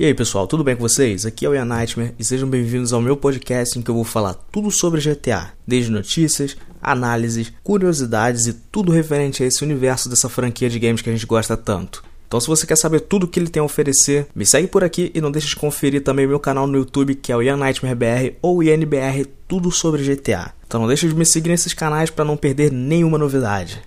E aí pessoal, tudo bem com vocês? Aqui é o Ian Nightmare e sejam bem-vindos ao meu podcast em que eu vou falar tudo sobre GTA, desde notícias, análises, curiosidades e tudo referente a esse universo dessa franquia de games que a gente gosta tanto. Então se você quer saber tudo o que ele tem a oferecer, me segue por aqui e não deixe de conferir também o meu canal no YouTube que é o Ian Nightmare BR ou INBR, tudo sobre GTA. Então não deixe de me seguir nesses canais para não perder nenhuma novidade.